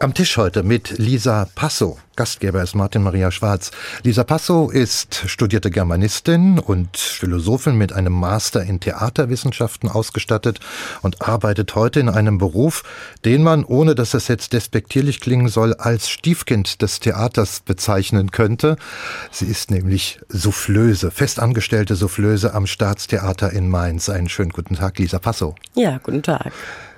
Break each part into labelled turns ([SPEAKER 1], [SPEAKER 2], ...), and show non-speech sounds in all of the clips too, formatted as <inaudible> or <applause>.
[SPEAKER 1] am Tisch heute mit Lisa Passo. Gastgeber ist Martin Maria Schwarz. Lisa Passo ist studierte Germanistin und Philosophin mit einem Master in Theaterwissenschaften ausgestattet und arbeitet heute in einem Beruf, den man, ohne dass es jetzt despektierlich klingen soll, als Stiefkind des Theaters bezeichnen könnte. Sie ist nämlich Soufflöse, festangestellte Soufflöse am Staatstheater in Mainz. Einen schönen guten Tag, Lisa Passo.
[SPEAKER 2] Ja, guten Tag.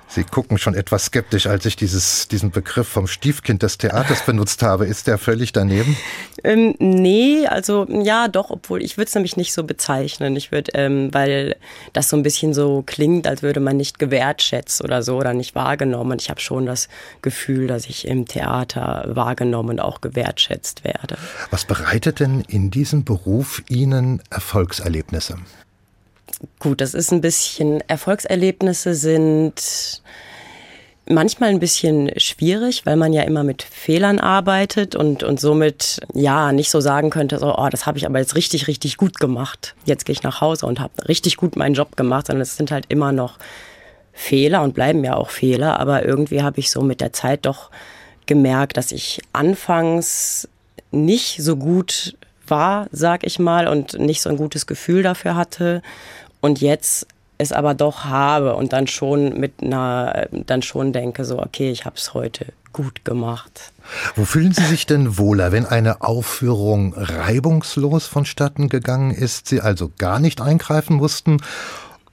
[SPEAKER 1] Sie gucken schon etwas skeptisch, als ich dieses, diesen Begriff vom Stiefkind des Theaters benutzt habe. Ist der völlig daneben?
[SPEAKER 2] Ähm, nee, also ja, doch, obwohl ich würde es nämlich nicht so bezeichnen. Ich würde, ähm, weil das so ein bisschen so klingt, als würde man nicht gewertschätzt oder so oder nicht wahrgenommen. Und ich habe schon das Gefühl, dass ich im Theater wahrgenommen und auch gewertschätzt werde.
[SPEAKER 1] Was bereitet denn in diesem Beruf Ihnen Erfolgserlebnisse?
[SPEAKER 2] Gut, das ist ein bisschen, Erfolgserlebnisse sind manchmal ein bisschen schwierig, weil man ja immer mit Fehlern arbeitet und, und somit ja nicht so sagen könnte, so, oh, das habe ich aber jetzt richtig, richtig gut gemacht. Jetzt gehe ich nach Hause und habe richtig gut meinen Job gemacht, sondern es sind halt immer noch Fehler und bleiben ja auch Fehler, aber irgendwie habe ich so mit der Zeit doch gemerkt, dass ich anfangs nicht so gut war, sag ich mal, und nicht so ein gutes Gefühl dafür hatte und jetzt es aber doch habe und dann schon mit einer, dann schon denke, so, okay, ich habe es heute gut gemacht.
[SPEAKER 1] Wo fühlen Sie sich denn wohler, wenn eine Aufführung reibungslos vonstatten gegangen ist, Sie also gar nicht eingreifen mussten?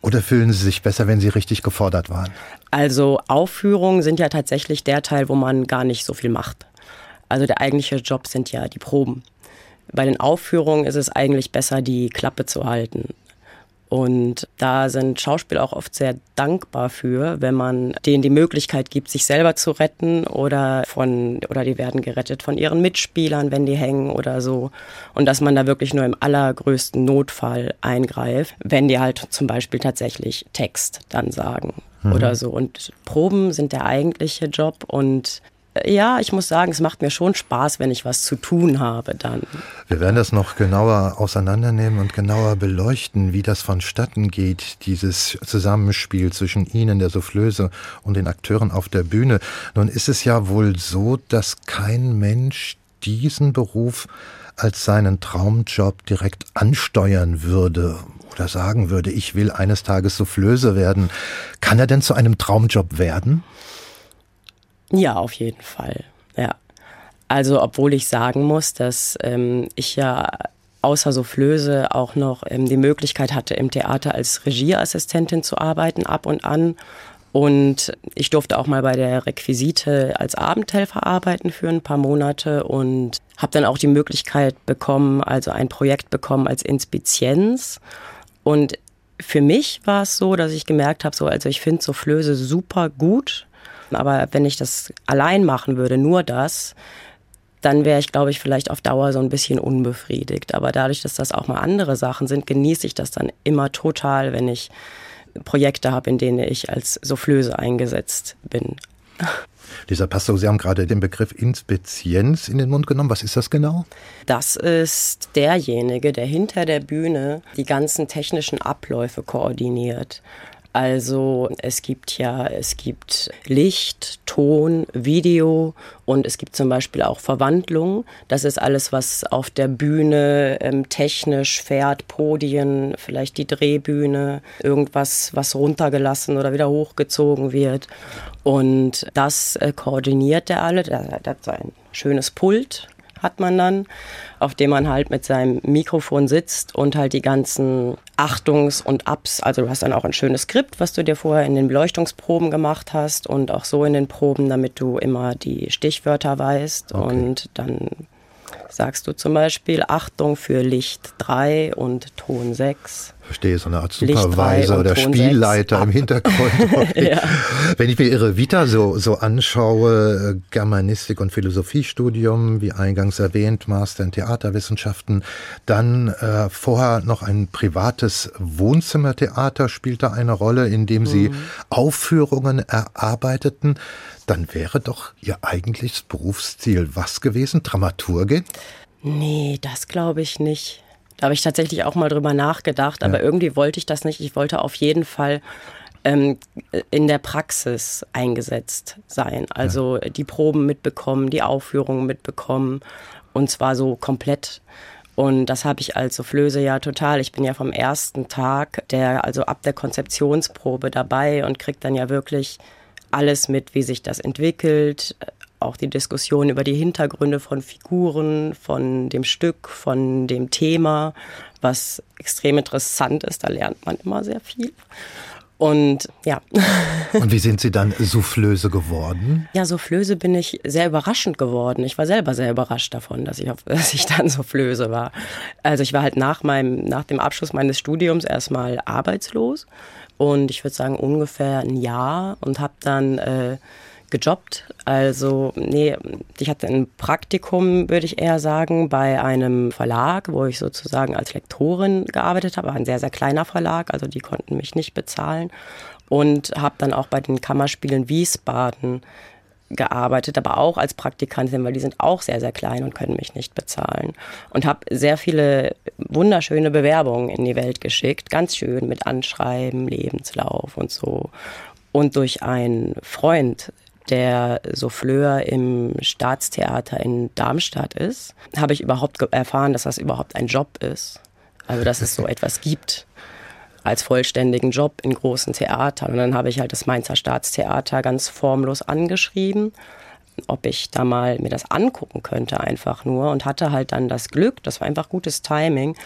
[SPEAKER 1] Oder fühlen Sie sich besser, wenn Sie richtig gefordert waren?
[SPEAKER 2] Also Aufführungen sind ja tatsächlich der Teil, wo man gar nicht so viel macht. Also der eigentliche Job sind ja die Proben. Bei den Aufführungen ist es eigentlich besser, die Klappe zu halten. Und da sind Schauspieler auch oft sehr dankbar für, wenn man denen die Möglichkeit gibt, sich selber zu retten oder von, oder die werden gerettet von ihren Mitspielern, wenn die hängen oder so. Und dass man da wirklich nur im allergrößten Notfall eingreift, wenn die halt zum Beispiel tatsächlich Text dann sagen mhm. oder so. Und Proben sind der eigentliche Job und ja, ich muss sagen, es macht mir schon Spaß, wenn ich was zu tun habe dann.
[SPEAKER 1] Wir werden das noch genauer auseinandernehmen und genauer beleuchten, wie das vonstatten geht, dieses Zusammenspiel zwischen Ihnen, der Soufflöse, und den Akteuren auf der Bühne. Nun ist es ja wohl so, dass kein Mensch diesen Beruf als seinen Traumjob direkt ansteuern würde oder sagen würde, ich will eines Tages Soufflöse werden. Kann er denn zu einem Traumjob werden?
[SPEAKER 2] Ja, auf jeden Fall. Ja. Also, obwohl ich sagen muss, dass ähm, ich ja außer Soufflöse auch noch ähm, die Möglichkeit hatte, im Theater als Regieassistentin zu arbeiten, ab und an. Und ich durfte auch mal bei der Requisite als Abendhelfer arbeiten für ein paar Monate und habe dann auch die Möglichkeit bekommen, also ein Projekt bekommen als Inspizienz. Und für mich war es so, dass ich gemerkt habe, so, also ich finde Soufflöse super gut aber wenn ich das allein machen würde, nur das, dann wäre ich, glaube ich, vielleicht auf Dauer so ein bisschen unbefriedigt. Aber dadurch, dass das auch mal andere Sachen sind, genieße ich das dann immer total, wenn ich Projekte habe, in denen ich als Soufflöse eingesetzt bin. <laughs>
[SPEAKER 1] Lisa Pastor, Sie haben gerade den Begriff Inspizienz in den Mund genommen. Was ist das genau?
[SPEAKER 2] Das ist derjenige, der hinter der Bühne die ganzen technischen Abläufe koordiniert. Also es gibt ja, es gibt Licht, Ton, Video und es gibt zum Beispiel auch Verwandlung. Das ist alles, was auf der Bühne ähm, technisch fährt, Podien, vielleicht die Drehbühne, irgendwas, was runtergelassen oder wieder hochgezogen wird. Und das äh, koordiniert der alle. Der hat ein schönes Pult hat man dann, auf dem man halt mit seinem Mikrofon sitzt und halt die ganzen Achtungs- und Ups, also du hast dann auch ein schönes Skript, was du dir vorher in den Beleuchtungsproben gemacht hast und auch so in den Proben, damit du immer die Stichwörter weißt okay. und dann sagst du zum Beispiel Achtung für Licht 3 und Ton 6
[SPEAKER 1] verstehe, so eine Art Supervisor oder Spielleiter im Hintergrund. <laughs> ja. Wenn ich mir Ihre Vita so, so anschaue, Germanistik und Philosophiestudium, wie eingangs erwähnt, Master in Theaterwissenschaften, dann äh, vorher noch ein privates Wohnzimmertheater spielte eine Rolle, in dem Sie mhm. Aufführungen erarbeiteten, dann wäre doch Ihr eigentliches Berufsziel was gewesen? Dramaturgin?
[SPEAKER 2] Nee, das glaube ich nicht. Da habe ich tatsächlich auch mal drüber nachgedacht, aber ja. irgendwie wollte ich das nicht. Ich wollte auf jeden Fall ähm, in der Praxis eingesetzt sein. Also ja. die Proben mitbekommen, die Aufführungen mitbekommen und zwar so komplett. Und das habe ich als Soufflöse ja total. Ich bin ja vom ersten Tag, der, also ab der Konzeptionsprobe dabei und kriege dann ja wirklich alles mit, wie sich das entwickelt, auch die Diskussion über die Hintergründe von Figuren, von dem Stück, von dem Thema, was extrem interessant ist. Da lernt man immer sehr viel. Und ja. <laughs>
[SPEAKER 1] Und wie sind Sie dann Soufflöse geworden?
[SPEAKER 2] Ja, Soufflöse bin ich sehr überraschend geworden. Ich war selber sehr überrascht davon, dass ich, <laughs> dass ich dann Soufflöse war. Also ich war halt nach meinem, nach dem Abschluss meines Studiums erstmal arbeitslos und ich würde sagen ungefähr ein Jahr und habe dann äh, gejobbt. Also, nee, ich hatte ein Praktikum, würde ich eher sagen, bei einem Verlag, wo ich sozusagen als Lektorin gearbeitet habe. Ein sehr, sehr kleiner Verlag, also die konnten mich nicht bezahlen. Und habe dann auch bei den Kammerspielen Wiesbaden gearbeitet, aber auch als Praktikantin, weil die sind auch sehr, sehr klein und können mich nicht bezahlen. Und habe sehr viele wunderschöne Bewerbungen in die Welt geschickt, ganz schön mit Anschreiben, Lebenslauf und so. Und durch einen Freund der Souffleur im Staatstheater in Darmstadt ist, habe ich überhaupt erfahren, dass das überhaupt ein Job ist. Also dass es so <laughs> etwas gibt als vollständigen Job in großen Theatern. Und dann habe ich halt das Mainzer Staatstheater ganz formlos angeschrieben, ob ich da mal mir das angucken könnte einfach nur und hatte halt dann das Glück, das war einfach gutes Timing,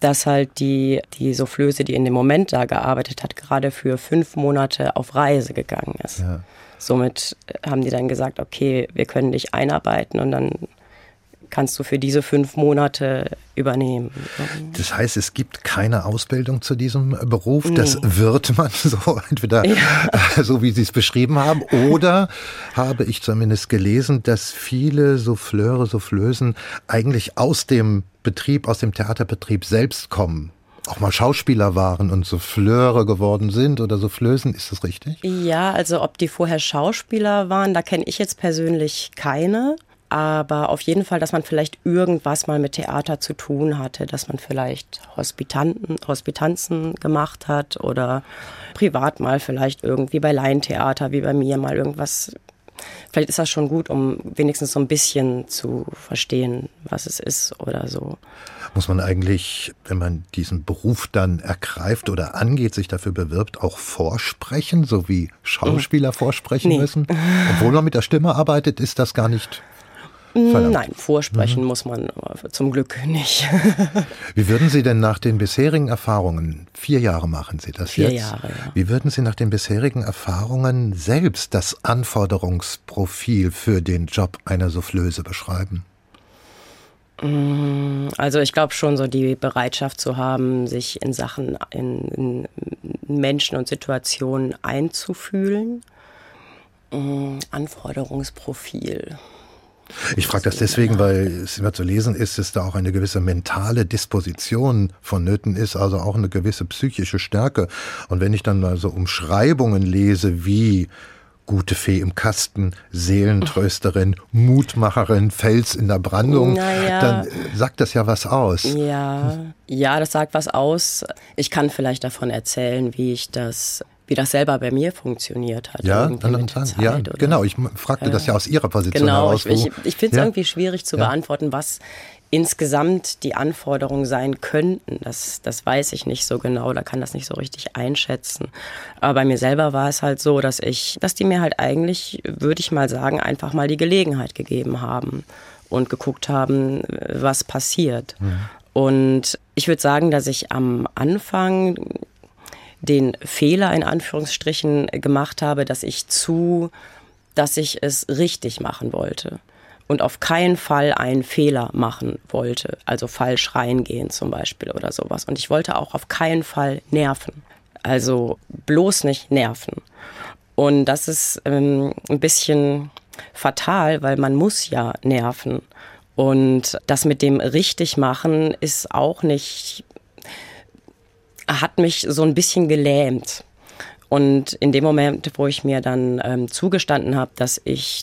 [SPEAKER 2] dass halt die, die Soufflöse, die in dem Moment da gearbeitet hat, gerade für fünf Monate auf Reise gegangen ist. Ja. Somit haben die dann gesagt, okay, wir können dich einarbeiten und dann kannst du für diese fünf Monate übernehmen.
[SPEAKER 1] Das heißt, es gibt keine Ausbildung zu diesem Beruf. Nee. Das wird man <laughs> so entweder ja. <laughs> so, wie Sie es beschrieben haben, oder habe ich zumindest gelesen, dass viele Souffleure, Soufflösen eigentlich aus dem Betrieb, aus dem Theaterbetrieb selbst kommen auch mal Schauspieler waren und Souffleure geworden sind oder Soufflösen, ist das richtig?
[SPEAKER 2] Ja, also ob die vorher Schauspieler waren, da kenne ich jetzt persönlich keine. Aber auf jeden Fall, dass man vielleicht irgendwas mal mit Theater zu tun hatte, dass man vielleicht Hospitanten, Hospitanzen gemacht hat oder privat mal vielleicht irgendwie bei Laientheater wie bei mir mal irgendwas vielleicht ist das schon gut, um wenigstens so ein bisschen zu verstehen, was es ist oder so.
[SPEAKER 1] Muss man eigentlich, wenn man diesen Beruf dann ergreift oder angeht, sich dafür bewirbt, auch vorsprechen, so wie Schauspieler vorsprechen nee. müssen? Obwohl man mit der Stimme arbeitet, ist das gar nicht
[SPEAKER 2] Verlangt. Nein, vorsprechen mhm. muss man zum Glück nicht. <laughs>
[SPEAKER 1] Wie würden Sie denn nach den bisherigen Erfahrungen, vier Jahre machen Sie das
[SPEAKER 2] vier
[SPEAKER 1] jetzt?
[SPEAKER 2] Vier Jahre, ja.
[SPEAKER 1] Wie würden Sie nach den bisherigen Erfahrungen selbst das Anforderungsprofil für den Job einer Soufflöse beschreiben?
[SPEAKER 2] Mm, also ich glaube schon so die Bereitschaft zu haben, sich in Sachen, in, in Menschen und Situationen einzufühlen. Mm, Anforderungsprofil.
[SPEAKER 1] Ich frage das deswegen, weil es immer zu lesen ist, dass da auch eine gewisse mentale Disposition vonnöten ist, also auch eine gewisse psychische Stärke. Und wenn ich dann also Umschreibungen lese wie gute Fee im Kasten, Seelentrösterin, Mutmacherin, Fels in der Brandung, naja. dann sagt das ja was aus.
[SPEAKER 2] Ja, ja, das sagt was aus. Ich kann vielleicht davon erzählen, wie ich das wie das selber bei mir funktioniert hat.
[SPEAKER 1] Ja, dann sagen. ja genau. Ich fragte ja. das ja aus Ihrer Position
[SPEAKER 2] genau,
[SPEAKER 1] heraus.
[SPEAKER 2] Genau, ich, ich finde es ja. irgendwie schwierig zu ja. beantworten, was insgesamt die Anforderungen sein könnten. Das, das weiß ich nicht so genau, da kann das nicht so richtig einschätzen. Aber bei mir selber war es halt so, dass ich, dass die mir halt eigentlich, würde ich mal sagen, einfach mal die Gelegenheit gegeben haben und geguckt haben, was passiert. Mhm. Und ich würde sagen, dass ich am Anfang den Fehler in Anführungsstrichen gemacht habe, dass ich zu, dass ich es richtig machen wollte und auf keinen Fall einen Fehler machen wollte, also falsch reingehen zum Beispiel oder sowas. Und ich wollte auch auf keinen Fall nerven, also bloß nicht nerven. Und das ist ähm, ein bisschen fatal, weil man muss ja nerven. Und das mit dem richtig machen ist auch nicht hat mich so ein bisschen gelähmt. Und in dem Moment, wo ich mir dann ähm, zugestanden habe, dass ich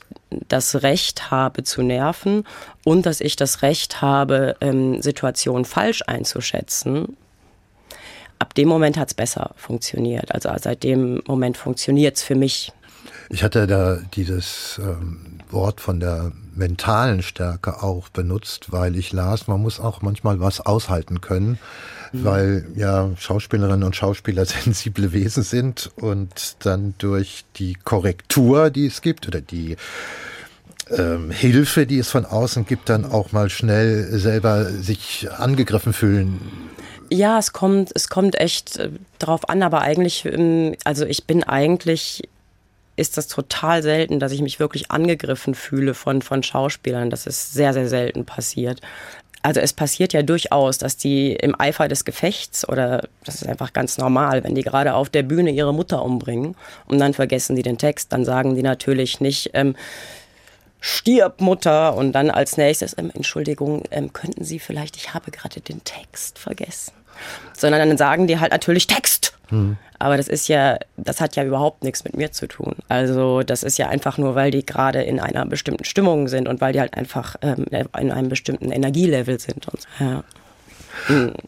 [SPEAKER 2] das Recht habe zu nerven und dass ich das Recht habe, ähm, Situationen falsch einzuschätzen. Ab dem Moment hat es besser funktioniert. Also seit dem Moment funktioniert es für mich.
[SPEAKER 1] Ich hatte da dieses ähm, Wort von der mentalen Stärke auch benutzt, weil ich las, man muss auch manchmal was aushalten können, mhm. weil ja Schauspielerinnen und Schauspieler <laughs> sensible Wesen sind und dann durch die Korrektur, die es gibt oder die ähm, Hilfe, die es von außen gibt, dann auch mal schnell selber sich angegriffen fühlen.
[SPEAKER 2] Ja, es kommt, es kommt echt äh, drauf an, aber eigentlich, ähm, also ich bin eigentlich ist das total selten, dass ich mich wirklich angegriffen fühle von, von Schauspielern. Das ist sehr, sehr selten passiert. Also es passiert ja durchaus, dass die im Eifer des Gefechts oder das ist einfach ganz normal, wenn die gerade auf der Bühne ihre Mutter umbringen und dann vergessen die den Text, dann sagen die natürlich nicht, ähm, stirb Mutter und dann als nächstes, ähm, Entschuldigung, ähm, könnten Sie vielleicht, ich habe gerade den Text vergessen. Sondern dann sagen die halt natürlich Text. Mhm. Aber das ist ja, das hat ja überhaupt nichts mit mir zu tun. Also das ist ja einfach nur, weil die gerade in einer bestimmten Stimmung sind und weil die halt einfach ähm, in einem bestimmten Energielevel sind. Und, ja.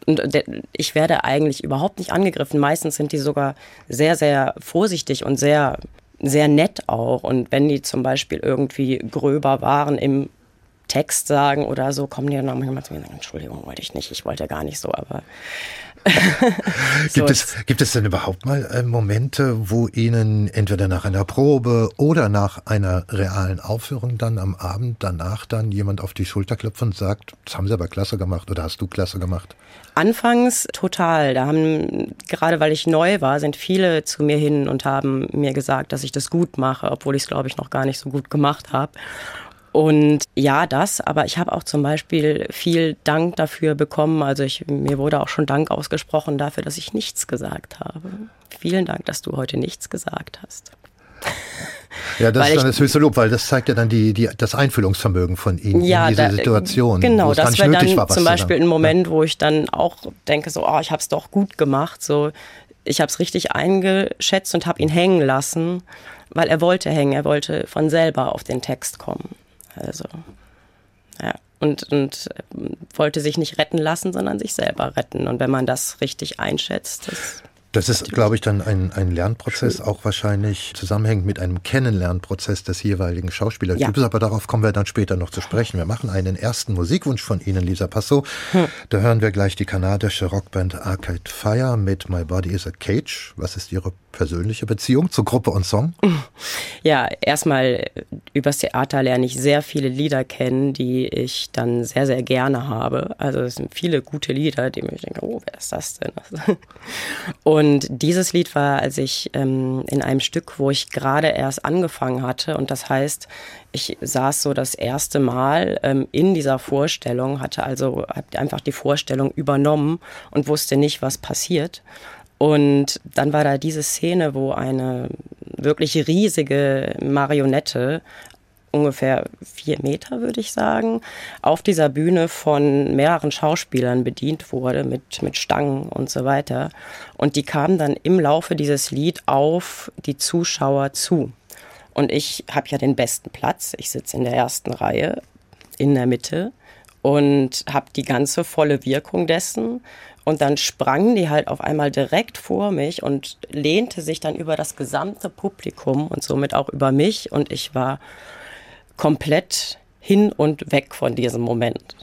[SPEAKER 2] Und ich werde eigentlich überhaupt nicht angegriffen. Meistens sind die sogar sehr, sehr vorsichtig und sehr, sehr nett auch. Und wenn die zum Beispiel irgendwie gröber waren im Text sagen oder so, kommen die dann auch manchmal zu mir und sagen, Entschuldigung, wollte ich nicht, ich wollte gar nicht so, aber <laughs>
[SPEAKER 1] gibt, es, gibt es denn überhaupt mal äh, Momente, wo Ihnen entweder nach einer Probe oder nach einer realen Aufführung dann am Abend danach dann jemand auf die Schulter klopft und sagt, das haben Sie aber klasse gemacht oder hast du klasse gemacht?
[SPEAKER 2] Anfangs total. Da haben, gerade weil ich neu war, sind viele zu mir hin und haben mir gesagt, dass ich das gut mache, obwohl ich es, glaube ich, noch gar nicht so gut gemacht habe. Und ja, das, aber ich habe auch zum Beispiel viel Dank dafür bekommen. Also ich, mir wurde auch schon Dank ausgesprochen dafür, dass ich nichts gesagt habe. Vielen Dank, dass du heute nichts gesagt hast. <laughs>
[SPEAKER 1] Ja, das weil ist dann das höchste Lob, weil das zeigt ja dann die, die, das Einfühlungsvermögen von Ihnen ja, in diese da, Situation.
[SPEAKER 2] Genau, das wäre dann war, zum Beispiel ein Moment, ja. wo ich dann auch denke, so, oh, ich habe es doch gut gemacht. So, ich habe es richtig eingeschätzt und habe ihn hängen lassen, weil er wollte hängen, er wollte von selber auf den Text kommen. Also, ja. Und, und äh, wollte sich nicht retten lassen, sondern sich selber retten. Und wenn man das richtig einschätzt, das
[SPEAKER 1] das ist, glaube ich, dann ein, ein Lernprozess, auch wahrscheinlich zusammenhängend mit einem Kennenlernprozess des jeweiligen Schauspielers. Ja. Aber darauf kommen wir dann später noch zu sprechen. Wir machen einen ersten Musikwunsch von Ihnen, Lisa Passo. Hm. Da hören wir gleich die kanadische Rockband Arcade Fire mit My Body is a Cage. Was ist Ihre persönliche Beziehung zu Gruppe und Song?
[SPEAKER 2] Ja, erstmal übers Theater lerne ich sehr viele Lieder kennen, die ich dann sehr, sehr gerne habe. Also es sind viele gute Lieder, die ich denke, oh, wer ist das denn? <laughs> Und dieses Lied war, als ich ähm, in einem Stück, wo ich gerade erst angefangen hatte. Und das heißt, ich saß so das erste Mal ähm, in dieser Vorstellung, hatte also einfach die Vorstellung übernommen und wusste nicht, was passiert. Und dann war da diese Szene, wo eine wirklich riesige Marionette ungefähr vier Meter, würde ich sagen, auf dieser Bühne von mehreren Schauspielern bedient wurde mit, mit Stangen und so weiter. Und die kamen dann im Laufe dieses Lied auf die Zuschauer zu. Und ich habe ja den besten Platz. Ich sitze in der ersten Reihe in der Mitte und habe die ganze volle Wirkung dessen und dann sprang die halt auf einmal direkt vor mich und lehnte sich dann über das gesamte Publikum und somit auch über mich. Und ich war komplett hin und weg von diesem Moment.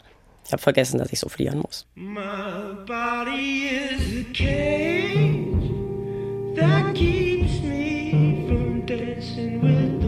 [SPEAKER 2] Ich habe vergessen, dass ich so fliehen muss. My body is a cage that keeps me from dancing with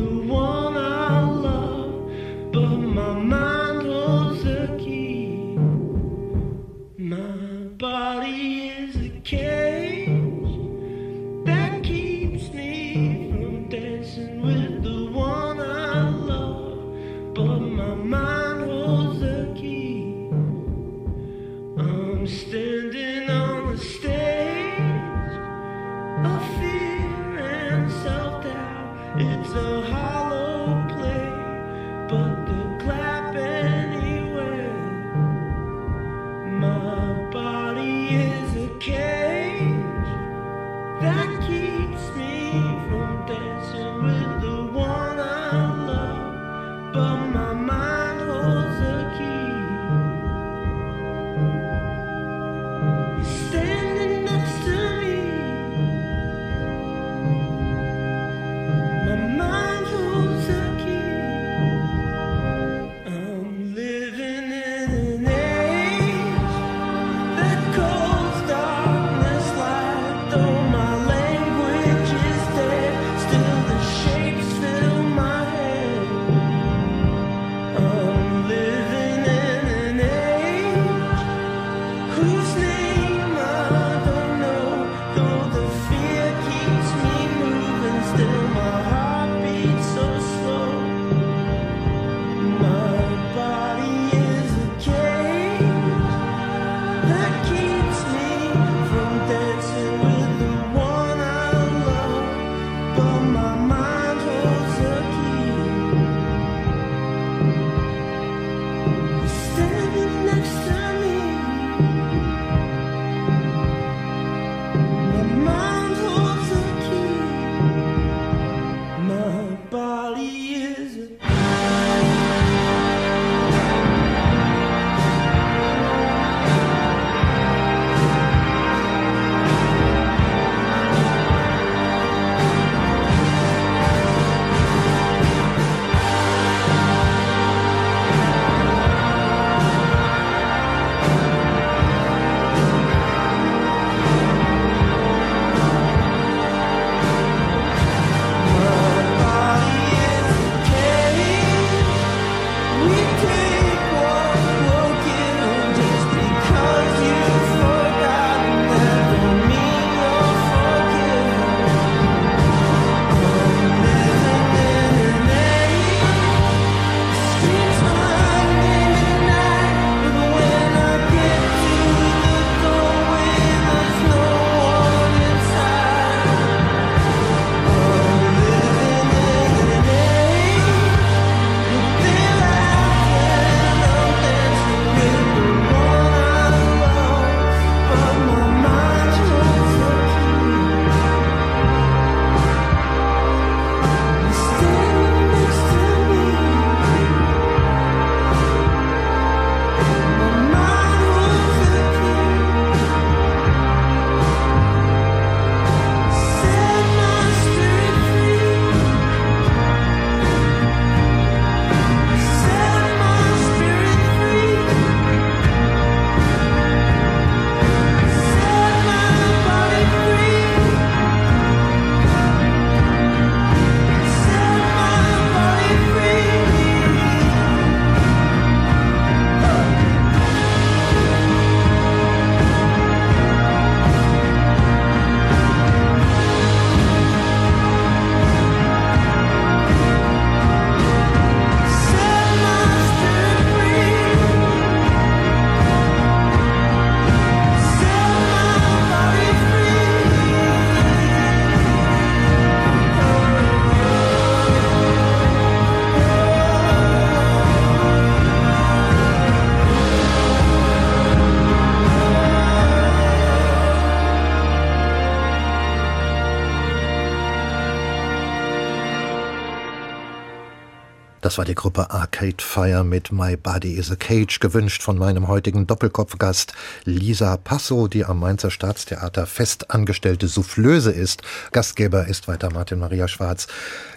[SPEAKER 1] Das war die Gruppe Arcade Fire mit My Body is a Cage, gewünscht von meinem heutigen Doppelkopfgast Lisa Passo, die am Mainzer Staatstheater festangestellte Soufflöse ist. Gastgeber ist weiter Martin Maria Schwarz.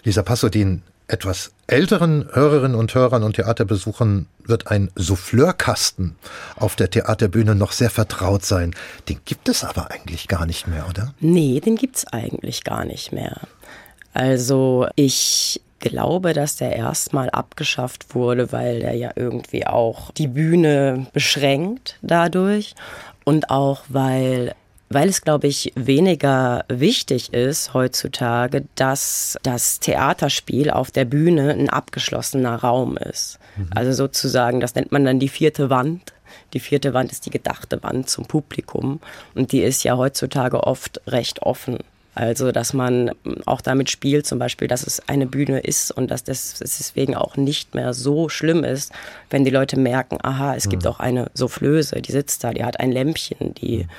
[SPEAKER 1] Lisa Passo, den etwas älteren Hörerinnen und Hörern und Theaterbesuchern wird ein Souffleurkasten auf der Theaterbühne noch sehr vertraut sein. Den gibt es aber eigentlich gar nicht mehr, oder?
[SPEAKER 2] Nee, den gibt es eigentlich gar nicht mehr. Also ich glaube, dass der erstmal abgeschafft wurde, weil der ja irgendwie auch die Bühne beschränkt dadurch und auch weil weil es, glaube ich, weniger wichtig ist heutzutage, dass das Theaterspiel auf der Bühne ein abgeschlossener Raum ist. Mhm. Also sozusagen, das nennt man dann die vierte Wand. Die vierte Wand ist die gedachte Wand zum Publikum und die ist ja heutzutage oft recht offen. Also, dass man auch damit spielt, zum Beispiel, dass es eine Bühne ist und dass das deswegen auch nicht mehr so schlimm ist, wenn die Leute merken, aha, es gibt mhm. auch eine Soufflöse, die sitzt da, die hat ein Lämpchen, die, mhm.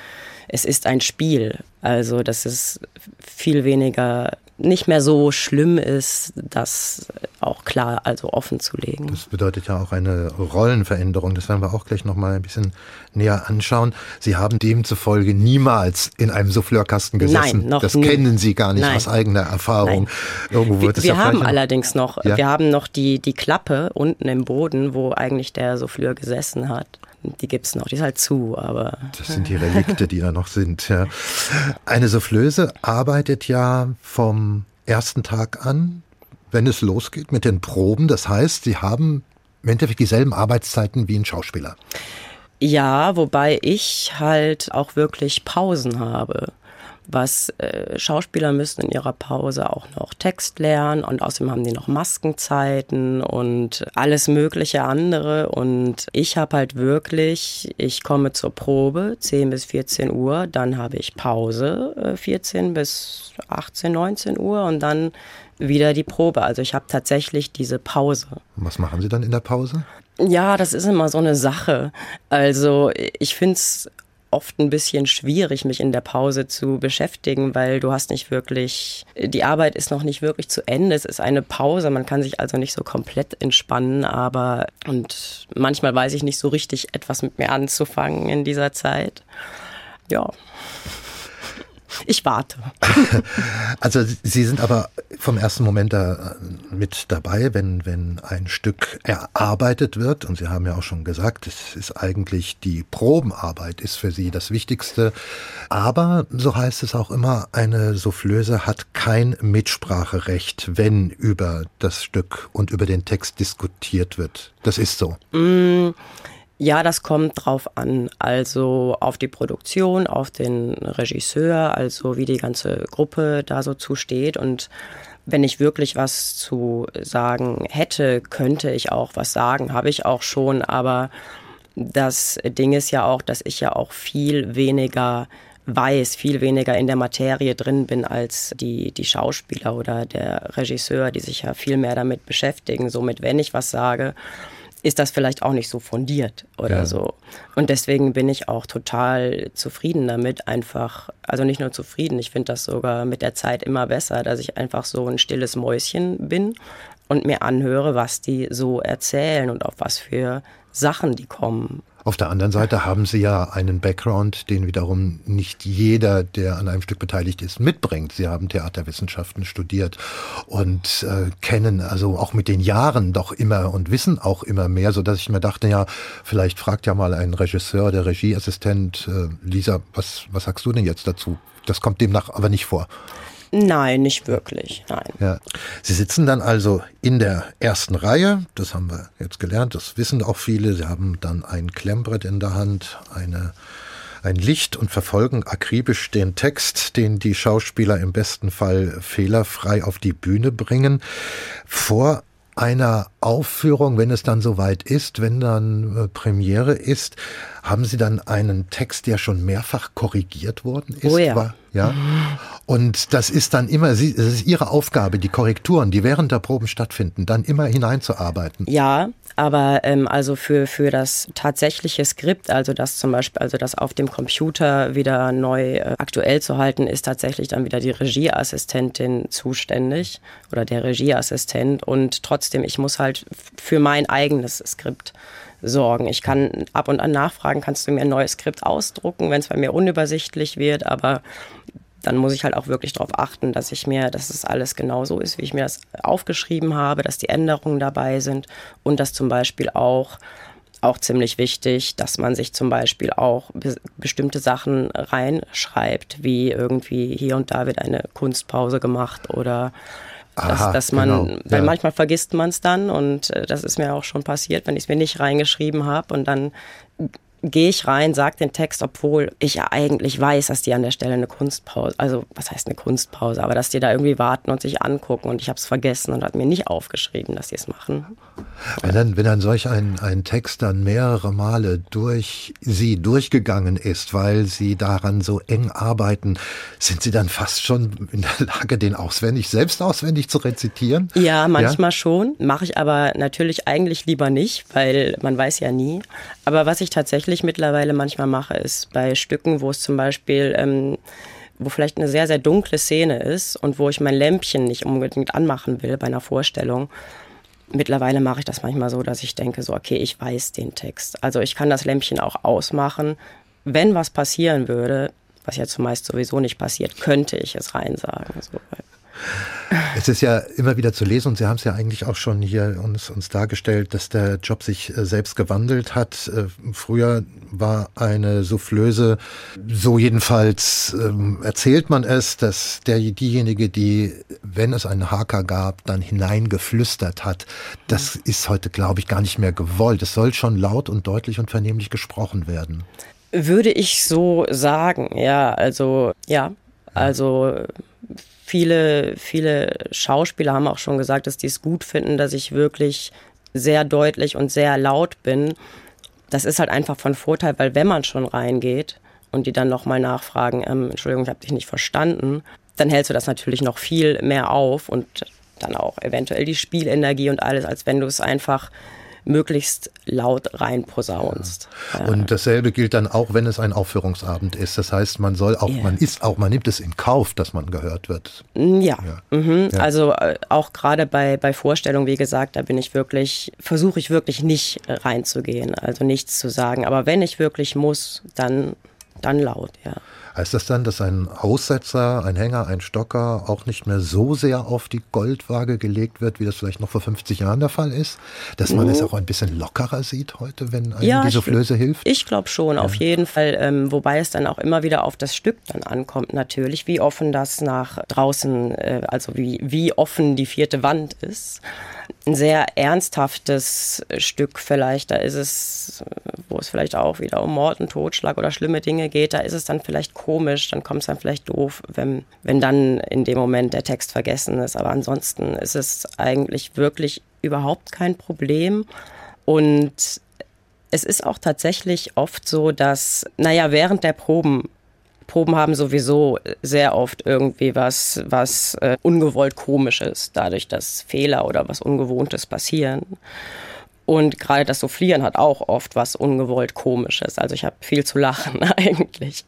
[SPEAKER 2] es ist ein Spiel. Also, dass es viel weniger nicht mehr so schlimm ist, das auch klar, also offen zu legen.
[SPEAKER 1] Das bedeutet ja auch eine Rollenveränderung. Das werden wir auch gleich nochmal ein bisschen näher anschauen. Sie haben demzufolge niemals in einem Souffleurkasten gesessen.
[SPEAKER 2] Nein, noch
[SPEAKER 1] das
[SPEAKER 2] nie.
[SPEAKER 1] kennen Sie gar nicht Nein. aus eigener Erfahrung. Nein.
[SPEAKER 2] Irgendwo wird wir, es wir ja haben allerdings noch, ja? wir haben noch die, die Klappe unten im Boden, wo eigentlich der Souffleur gesessen hat. Die gibt es noch, die ist halt zu, aber.
[SPEAKER 1] Das sind die Relikte, die da noch sind, ja. Eine Soufflöse arbeitet ja vom ersten Tag an, wenn es losgeht mit den Proben. Das heißt, sie haben im Endeffekt dieselben Arbeitszeiten wie ein Schauspieler.
[SPEAKER 2] Ja, wobei ich halt auch wirklich Pausen habe was äh, Schauspieler müssen in ihrer Pause auch noch Text lernen und außerdem haben die noch Maskenzeiten und alles mögliche andere und ich habe halt wirklich, ich komme zur Probe 10 bis 14 Uhr, dann habe ich Pause äh, 14 bis 18, 19 Uhr und dann wieder die Probe. Also ich habe tatsächlich diese Pause.
[SPEAKER 1] Was machen Sie dann in der Pause?
[SPEAKER 2] Ja, das ist immer so eine Sache. Also ich finde es oft ein bisschen schwierig, mich in der Pause zu beschäftigen, weil du hast nicht wirklich, die Arbeit ist noch nicht wirklich zu Ende. Es ist eine Pause, man kann sich also nicht so komplett entspannen, aber und manchmal weiß ich nicht so richtig etwas mit mir anzufangen in dieser Zeit. Ja. Ich warte. <laughs>
[SPEAKER 1] Also Sie sind aber vom ersten Moment da äh, mit dabei, wenn, wenn ein Stück erarbeitet wird. Und Sie haben ja auch schon gesagt, es ist eigentlich die Probenarbeit ist für Sie das Wichtigste. Aber, so heißt es auch immer, eine Soufflöse hat kein Mitspracherecht, wenn über das Stück und über den Text diskutiert wird. Das ist so.
[SPEAKER 2] Mm. Ja, das kommt drauf an. Also auf die Produktion, auf den Regisseur, also wie die ganze Gruppe da so zusteht. Und wenn ich wirklich was zu sagen hätte, könnte ich auch was sagen. Habe ich auch schon. Aber das Ding ist ja auch, dass ich ja auch viel weniger weiß, viel weniger in der Materie drin bin als die, die Schauspieler oder der Regisseur, die sich ja viel mehr damit beschäftigen. Somit, wenn ich was sage, ist das vielleicht auch nicht so fundiert oder ja. so. Und deswegen bin ich auch total zufrieden damit, einfach, also nicht nur zufrieden, ich finde das sogar mit der Zeit immer besser, dass ich einfach so ein stilles Mäuschen bin und mir anhöre, was die so erzählen und auf was für Sachen die kommen.
[SPEAKER 1] Auf der anderen Seite haben Sie ja einen Background, den wiederum nicht jeder, der an einem Stück beteiligt ist, mitbringt. Sie haben Theaterwissenschaften studiert und äh, kennen also auch mit den Jahren doch immer und wissen auch immer mehr, so dass ich mir dachte, ja, vielleicht fragt ja mal ein Regisseur, der Regieassistent, äh, Lisa, was, was sagst du denn jetzt dazu? Das kommt demnach aber nicht vor.
[SPEAKER 2] Nein, nicht wirklich, nein.
[SPEAKER 1] Ja. Sie sitzen dann also in der ersten Reihe, das haben wir jetzt gelernt, das wissen auch viele. Sie haben dann ein Klemmbrett in der Hand, eine, ein Licht und verfolgen akribisch den Text, den die Schauspieler im besten Fall fehlerfrei auf die Bühne bringen. Vor einer Aufführung, wenn es dann soweit ist, wenn dann äh, Premiere ist, haben Sie dann einen Text, der schon mehrfach korrigiert worden ist?
[SPEAKER 2] Oh ja. War,
[SPEAKER 1] Ja. <laughs> Und das ist dann immer, es ist Ihre Aufgabe, die Korrekturen, die während der Proben stattfinden, dann immer hineinzuarbeiten.
[SPEAKER 2] Ja, aber ähm, also für, für das tatsächliche Skript, also das zum Beispiel, also das auf dem Computer wieder neu äh, aktuell zu halten, ist tatsächlich dann wieder die Regieassistentin zuständig oder der Regieassistent. Und trotzdem, ich muss halt für mein eigenes Skript sorgen. Ich kann ab und an nachfragen, kannst du mir ein neues Skript ausdrucken, wenn es bei mir unübersichtlich wird, aber dann muss ich halt auch wirklich darauf achten, dass ich mir, dass es alles genau so ist, wie ich mir das aufgeschrieben habe, dass die Änderungen dabei sind und dass zum Beispiel auch auch ziemlich wichtig, dass man sich zum Beispiel auch be bestimmte Sachen reinschreibt, wie irgendwie hier und da wird eine Kunstpause gemacht oder dass, Aha, dass man, genau. weil ja. manchmal vergisst man es dann und äh, das ist mir auch schon passiert, wenn ich es mir nicht reingeschrieben habe und dann gehe ich rein, sage den Text, obwohl ich ja eigentlich weiß, dass die an der Stelle eine Kunstpause, also was heißt eine Kunstpause, aber dass die da irgendwie warten und sich angucken und ich habe es vergessen und hat mir nicht aufgeschrieben, dass sie es machen.
[SPEAKER 1] Wenn dann, wenn dann solch ein, ein Text dann mehrere Male durch sie durchgegangen ist, weil sie daran so eng arbeiten, sind sie dann fast schon in der Lage, den auswendig, selbst auswendig zu rezitieren?
[SPEAKER 2] Ja, manchmal ja? schon, mache ich aber natürlich eigentlich lieber nicht, weil man weiß ja nie. Aber was ich tatsächlich mittlerweile manchmal mache, ist bei Stücken, wo es zum Beispiel ähm, wo vielleicht eine sehr, sehr dunkle Szene ist und wo ich mein Lämpchen nicht unbedingt anmachen will bei einer Vorstellung. Mittlerweile mache ich das manchmal so, dass ich denke, so, okay, ich weiß den Text. Also ich kann das Lämpchen auch ausmachen. Wenn was passieren würde, was ja zumeist sowieso nicht passiert, könnte ich es reinsagen. So.
[SPEAKER 1] Es ist ja immer wieder zu lesen und Sie haben es ja eigentlich auch schon hier uns, uns dargestellt, dass der Job sich äh, selbst gewandelt hat. Äh, früher war eine Soufflöse, so jedenfalls ähm, erzählt man es, dass der, diejenige, die, wenn es einen Haker gab, dann hineingeflüstert hat. Das ist heute, glaube ich, gar nicht mehr gewollt. Es soll schon laut und deutlich und vernehmlich gesprochen werden.
[SPEAKER 2] Würde ich so sagen, ja, also ja, also viele, viele Schauspieler haben auch schon gesagt, dass die es gut finden, dass ich wirklich sehr deutlich und sehr laut bin. Das ist halt einfach von Vorteil, weil wenn man schon reingeht und die dann nochmal nachfragen, ähm, Entschuldigung, ich habe dich nicht verstanden, dann hältst du das natürlich noch viel mehr auf und dann auch eventuell die Spielenergie und alles, als wenn du es einfach möglichst laut reinposaunst.
[SPEAKER 1] Ja. Und dasselbe gilt dann auch, wenn es ein Aufführungsabend ist. Das heißt, man soll auch, yeah. man ist auch, man nimmt es in Kauf, dass man gehört wird.
[SPEAKER 2] Mm, ja, ja. Mhm. ja. also äh, auch gerade bei, bei Vorstellungen, wie gesagt, da bin ich wirklich, versuche ich wirklich nicht reinzugehen, also nichts zu sagen. Aber wenn ich wirklich muss, dann, dann laut, ja.
[SPEAKER 1] Heißt das dann, dass ein Aussetzer, ein Hänger, ein Stocker auch nicht mehr so sehr auf die Goldwaage gelegt wird, wie das vielleicht noch vor 50 Jahren der Fall ist? Dass man mhm. es auch ein bisschen lockerer sieht heute, wenn einem ja, die Soufflöse hilft?
[SPEAKER 2] Ich glaube schon, ja. auf jeden Fall. Ähm, wobei es dann auch immer wieder auf das Stück dann ankommt, natürlich, wie offen das nach draußen, äh, also wie, wie offen die vierte Wand ist ein sehr ernsthaftes Stück vielleicht. Da ist es, wo es vielleicht auch wieder um Mord und Totschlag oder schlimme Dinge geht, da ist es dann vielleicht komisch, dann kommt es dann vielleicht doof, wenn, wenn dann in dem Moment der Text vergessen ist. Aber ansonsten ist es eigentlich wirklich überhaupt kein Problem. Und es ist auch tatsächlich oft so, dass, naja, während der Proben Proben haben sowieso sehr oft irgendwie was, was äh, ungewollt komisches, dadurch, dass Fehler oder was Ungewohntes passieren. Und gerade das Soufflieren hat auch oft was ungewollt Komisches. Also ich habe viel zu lachen <laughs> eigentlich.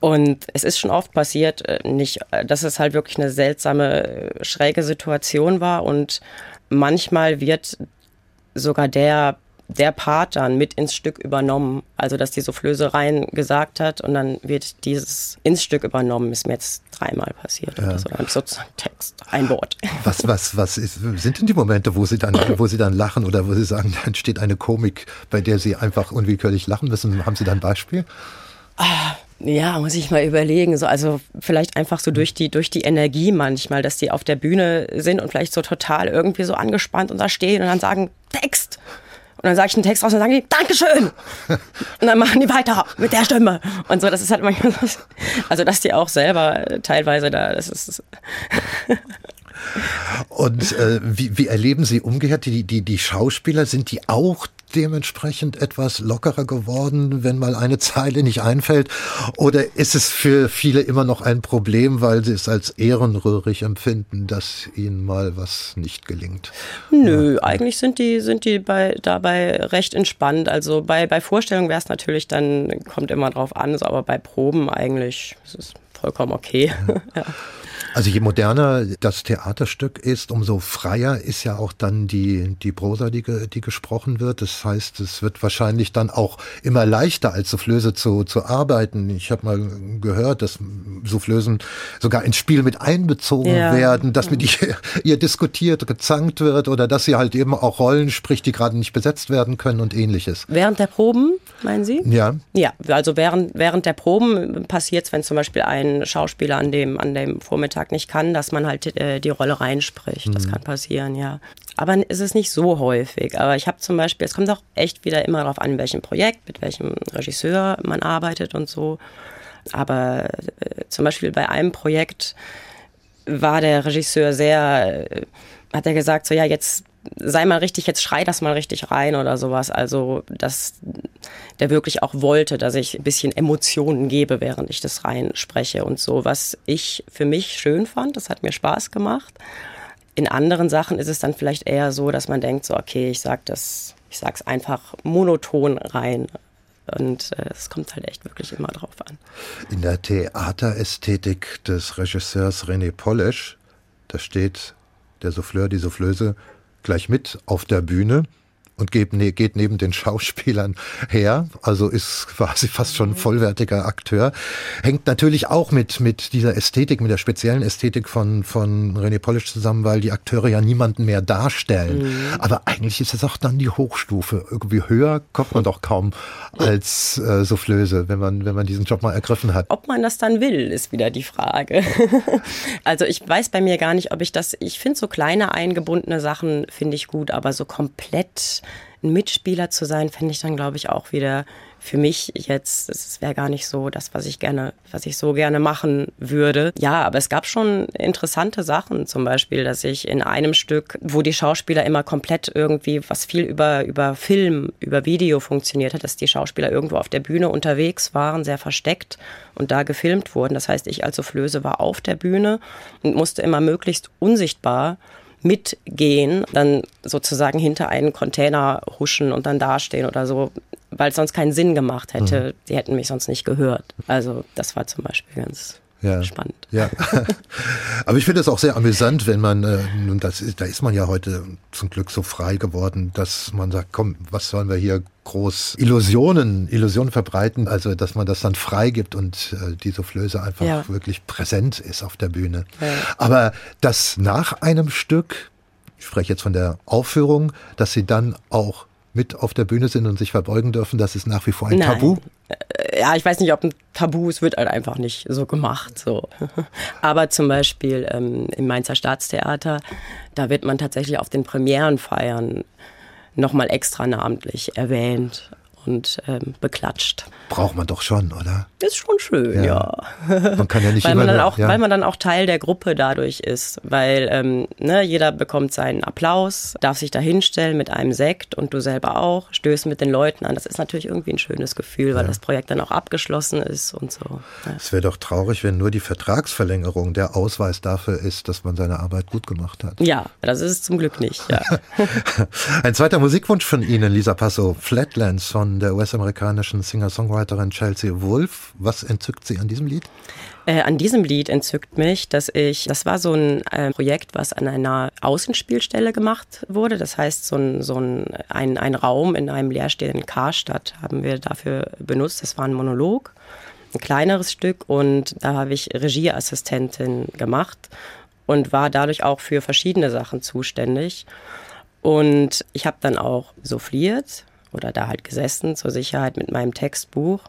[SPEAKER 2] Und es ist schon oft passiert, äh, nicht, äh, dass es halt wirklich eine seltsame, äh, schräge Situation war. Und manchmal wird sogar der der Part dann mit ins Stück übernommen. Also, dass die Soufflöse rein gesagt hat und dann wird dieses ins Stück übernommen, ist mir jetzt dreimal passiert. Ja. Oder so. Dann sozusagen Text, ein Wort. <laughs>
[SPEAKER 1] Was, was, was ist, sind denn die Momente, wo Sie, dann, wo Sie dann lachen oder wo Sie sagen, da entsteht eine Komik, bei der Sie einfach unwillkürlich lachen müssen? Haben Sie da ein Beispiel?
[SPEAKER 2] Ah, ja, muss ich mal überlegen. So, also vielleicht einfach so durch die, durch die Energie manchmal, dass die auf der Bühne sind und vielleicht so total irgendwie so angespannt und da stehen und dann sagen, Text. Und dann sage ich einen Text raus und dann sagen die, Dankeschön. <laughs> Und dann machen die weiter mit der Stimme. Und so, das ist halt manchmal so, also dass die auch selber teilweise da, das ist. <laughs>
[SPEAKER 1] Und äh, wie, wie erleben Sie umgekehrt die, die, die Schauspieler? Sind die auch dementsprechend etwas lockerer geworden, wenn mal eine <laughs> Zeile nicht einfällt? Oder ist es für viele immer noch ein Problem, weil sie es als ehrenrührig empfinden, dass ihnen mal was nicht gelingt?
[SPEAKER 2] Nö, ja. eigentlich sind die, sind die bei, dabei recht entspannt. Also bei, bei Vorstellungen wäre es natürlich dann, kommt immer drauf an, aber bei Proben eigentlich ist es vollkommen okay.
[SPEAKER 1] Ja. <laughs> ja. Also je moderner das Theaterstück ist, umso freier ist ja auch dann die, die Prosa, die, die gesprochen wird. Das heißt, es wird wahrscheinlich dann auch immer leichter als Soufflöse zu, zu arbeiten. Ich habe mal gehört, dass Soufflösen sogar ins Spiel mit einbezogen ja. werden, dass mit ihr, ihr diskutiert, gezankt wird oder dass sie halt eben auch Rollen spricht, die gerade nicht besetzt werden können und ähnliches.
[SPEAKER 2] Während der Proben, meinen Sie?
[SPEAKER 1] Ja.
[SPEAKER 2] Ja, also während, während der Proben passiert es, wenn zum Beispiel ein Schauspieler an dem, an dem Vormittag Tag nicht kann, dass man halt äh, die Rolle reinspricht. Mhm. Das kann passieren, ja. Aber es ist nicht so häufig. Aber ich habe zum Beispiel, es kommt auch echt wieder immer darauf an, welchem Projekt, mit welchem Regisseur man arbeitet und so. Aber äh, zum Beispiel bei einem Projekt war der Regisseur sehr, äh, hat er gesagt, so ja, jetzt sei mal richtig, jetzt schrei das mal richtig rein oder sowas. Also, dass der wirklich auch wollte, dass ich ein bisschen Emotionen gebe, während ich das rein spreche und so, was ich für mich schön fand. Das hat mir Spaß gemacht. In anderen Sachen ist es dann vielleicht eher so, dass man denkt, so, okay, ich sag das, ich sag's einfach monoton rein. Und äh, es kommt halt echt wirklich immer drauf an.
[SPEAKER 1] In der Theaterästhetik des Regisseurs René Polesch, da steht der Souffleur, die Soufflöse gleich mit auf der Bühne und geht, ne, geht neben den Schauspielern her, also ist quasi fast schon ein vollwertiger Akteur. Hängt natürlich auch mit, mit dieser Ästhetik, mit der speziellen Ästhetik von, von René Polish zusammen, weil die Akteure ja niemanden mehr darstellen. Mhm. Aber eigentlich ist es auch dann die Hochstufe. Irgendwie höher kommt man doch kaum als äh, Soufflöse, wenn man, wenn man diesen Job mal ergriffen hat.
[SPEAKER 2] Ob man das dann will, ist wieder die Frage. <laughs> also ich weiß bei mir gar nicht, ob ich das, ich finde so kleine eingebundene Sachen finde ich gut, aber so komplett ein Mitspieler zu sein, fände ich dann, glaube ich, auch wieder für mich jetzt, es wäre gar nicht so das, was ich gerne, was ich so gerne machen würde. Ja, aber es gab schon interessante Sachen, zum Beispiel, dass ich in einem Stück, wo die Schauspieler immer komplett irgendwie, was viel über, über Film, über Video funktioniert hat, dass die Schauspieler irgendwo auf der Bühne unterwegs waren, sehr versteckt und da gefilmt wurden. Das heißt, ich als Soufflöse war auf der Bühne und musste immer möglichst unsichtbar mitgehen, dann sozusagen hinter einen Container huschen und dann dastehen oder so, weil es sonst keinen Sinn gemacht hätte. Mhm. Die hätten mich sonst nicht gehört. Also das war zum Beispiel ganz ja. spannend.
[SPEAKER 1] Ja, <laughs> aber ich finde es auch sehr amüsant, wenn man, äh, nun das ist, da ist man ja heute zum Glück so frei geworden, dass man sagt, komm, was sollen wir hier groß Illusionen, Illusionen verbreiten, also dass man das dann freigibt und äh, die Soufflöse einfach ja. wirklich präsent ist auf der Bühne. Ja. Aber dass nach einem Stück, ich spreche jetzt von der Aufführung, dass sie dann auch mit auf der Bühne sind und sich verbeugen dürfen, das ist nach wie vor ein Nein. Tabu?
[SPEAKER 2] Äh, ja, ich weiß nicht, ob ein Tabu, es wird halt einfach nicht so gemacht. So. <laughs> Aber zum Beispiel ähm, im Mainzer Staatstheater, da wird man tatsächlich auf den Premierenfeiern nochmal extra namentlich erwähnt und ähm, beklatscht.
[SPEAKER 1] Braucht man doch schon, oder?
[SPEAKER 2] Ist schon schön, ja.
[SPEAKER 1] ja. Man kann ja nicht
[SPEAKER 2] weil,
[SPEAKER 1] man
[SPEAKER 2] dann auch, ja. weil man dann auch Teil der Gruppe dadurch ist. Weil ähm, ne, jeder bekommt seinen Applaus, darf sich da hinstellen mit einem Sekt und du selber auch, stößt mit den Leuten an. Das ist natürlich irgendwie ein schönes Gefühl, weil ja. das Projekt dann auch abgeschlossen ist und so.
[SPEAKER 1] Es wäre doch traurig, wenn nur die Vertragsverlängerung der Ausweis dafür ist, dass man seine Arbeit gut gemacht hat.
[SPEAKER 2] Ja, das ist es zum Glück nicht. Ja. <laughs>
[SPEAKER 1] ein zweiter Musikwunsch von Ihnen, Lisa Passo, Flatlands von der US-amerikanischen Singer-Songwriterin Chelsea Wolf. Was entzückt Sie an diesem Lied?
[SPEAKER 2] Äh, an diesem Lied entzückt mich, dass ich, das war so ein äh, Projekt, was an einer Außenspielstelle gemacht wurde. Das heißt, so ein, so ein, ein, ein Raum in einem leerstehenden Karstadt haben wir dafür benutzt. Das war ein Monolog, ein kleineres Stück und da habe ich Regieassistentin gemacht und war dadurch auch für verschiedene Sachen zuständig. Und ich habe dann auch souffliert oder da halt gesessen zur Sicherheit mit meinem Textbuch.